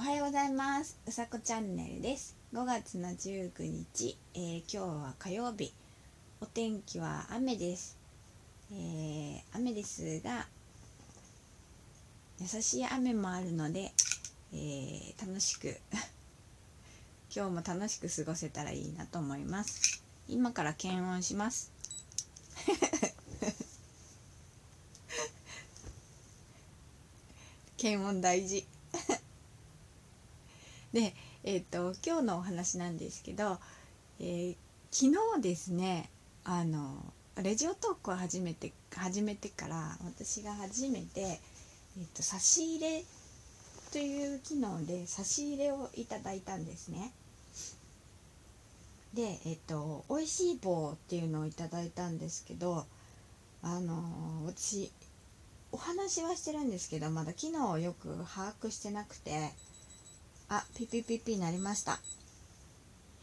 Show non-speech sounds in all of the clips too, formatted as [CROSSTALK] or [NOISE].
はようございます。うさこチャンネルです。5月の19日、えー、今日は火曜日。お天気は雨です、えー、雨ですが優しい雨もあるので、えー、楽しく [LAUGHS] 今日も楽しく過ごせたらいいなと思います。今から検温します。[LAUGHS] 検温大事。で、えーと、今日のお話なんですけど、えー、昨日ですねあのレジオトークを始めて始めてから私が初めて、えーと、差し入れという機能で差し入れをいただいたんですね。で、えっ、と「おいしい棒」っていうのをいただいたんですけどあの私お話はしてるんですけどまだ機能をよく把握してなくてあピピピピになりました。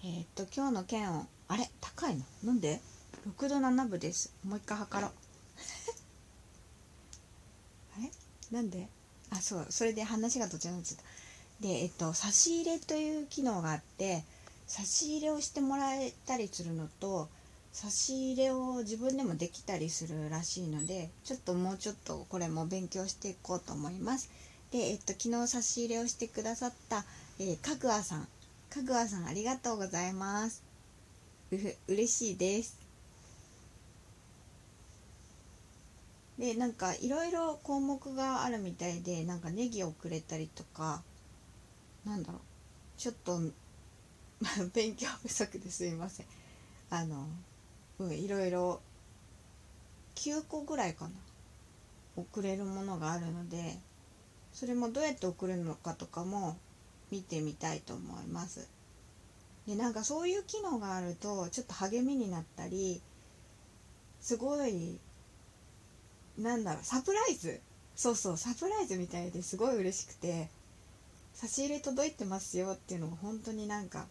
えー、っと今日の検温。あれ？高いのなんで？6度7分です。もう一回測ろう。[LAUGHS] あれ？なんで？あそう。それで話が途中になっちゃった。でえっと差し入れという機能があって差し入れをしてもらえたりするのと差し入れを自分でもできたりするらしいのでちょっともうちょっとこれも勉強していこうと思います。で、えっと、昨日差し入れをしてくださった、えー、かぐわさん。かぐわさんありがとうございます。うふ嬉しいです。でなんかいろいろ項目があるみたいでなんかネギをくれたりとかなんだろう。ちょっと [LAUGHS] 勉強不足ですいません。あのうんいろいろ9個ぐらいかな。送れるものがあるのでそれもどうやって送るのかとかも見てみたいと思います。でなんかそういう機能があるとちょっと励みになったりすごいなんだろうサプライズ。そうそうサプライズみたいですごい嬉しくて差し入れ届いてますよっていうのが本当になんか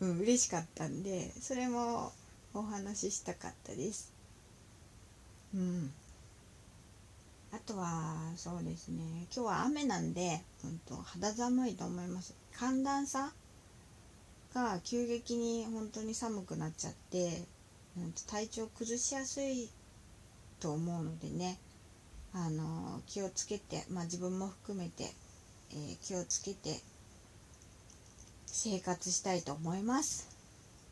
うん嬉しかったんでそれもお話ししたかったです。うん。とはそうですね。今日は雨なんで、うんと、肌寒いと思います。寒暖差が急激に本当に寒くなっちゃって、うん、体調崩しやすいと思うのでねあの気をつけて、まあ、自分も含めて、えー、気をつけて生活したいと思います。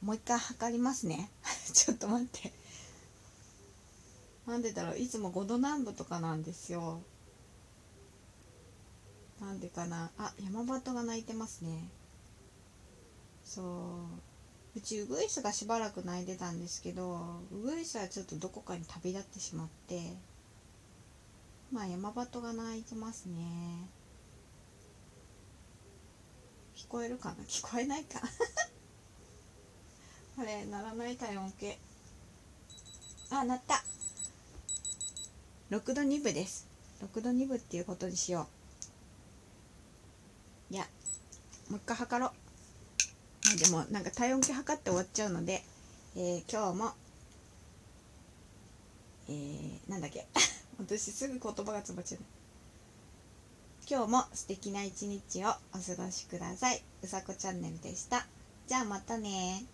もう一回測りますね。[LAUGHS] ちょっと待って。なんでだろういつも5度南部とかなんですよ。なんでかな。あ山鳩が鳴いてますね。そう。うちウグイスがしばらく鳴いてたんですけどウグイスはちょっとどこかに旅立ってしまって。まあ山鳩が鳴いてますね。聞こえるかな？[LAUGHS] 聞こえないか。[LAUGHS] あれ鳴らない体温計。あ鳴った。6度2分です。6度2分っていうことにしよう。いやもう一回測ろう。まあでもなんか体温計測って終わっちゃうので、えー、今日もえー、なんだっけ。[LAUGHS] 私すぐ言葉がつばっちゃう。今日も素敵な一日をお過ごしください。うさこチャンネルでした。じゃあまたね